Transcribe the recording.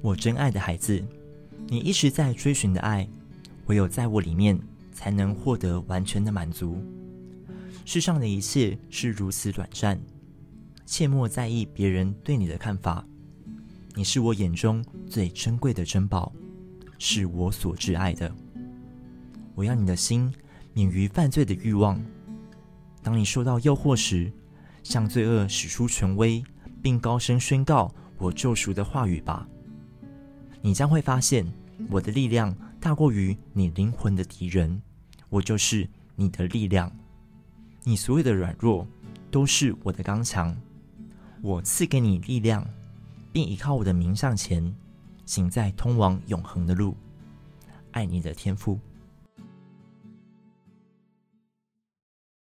我真爱的孩子，你一直在追寻的爱，唯有在我里面才能获得完全的满足。世上的一切是如此短暂，切莫在意别人对你的看法。你是我眼中最珍贵的珍宝，是我所挚爱的。我要你的心免于犯罪的欲望。当你受到诱惑时，向罪恶使出权威，并高声宣告我救赎的话语吧。你将会发现，我的力量大过于你灵魂的敌人。我就是你的力量。你所有的软弱都是我的刚强。我赐给你力量，并依靠我的名向前，行在通往永恒的路。爱你的天赋。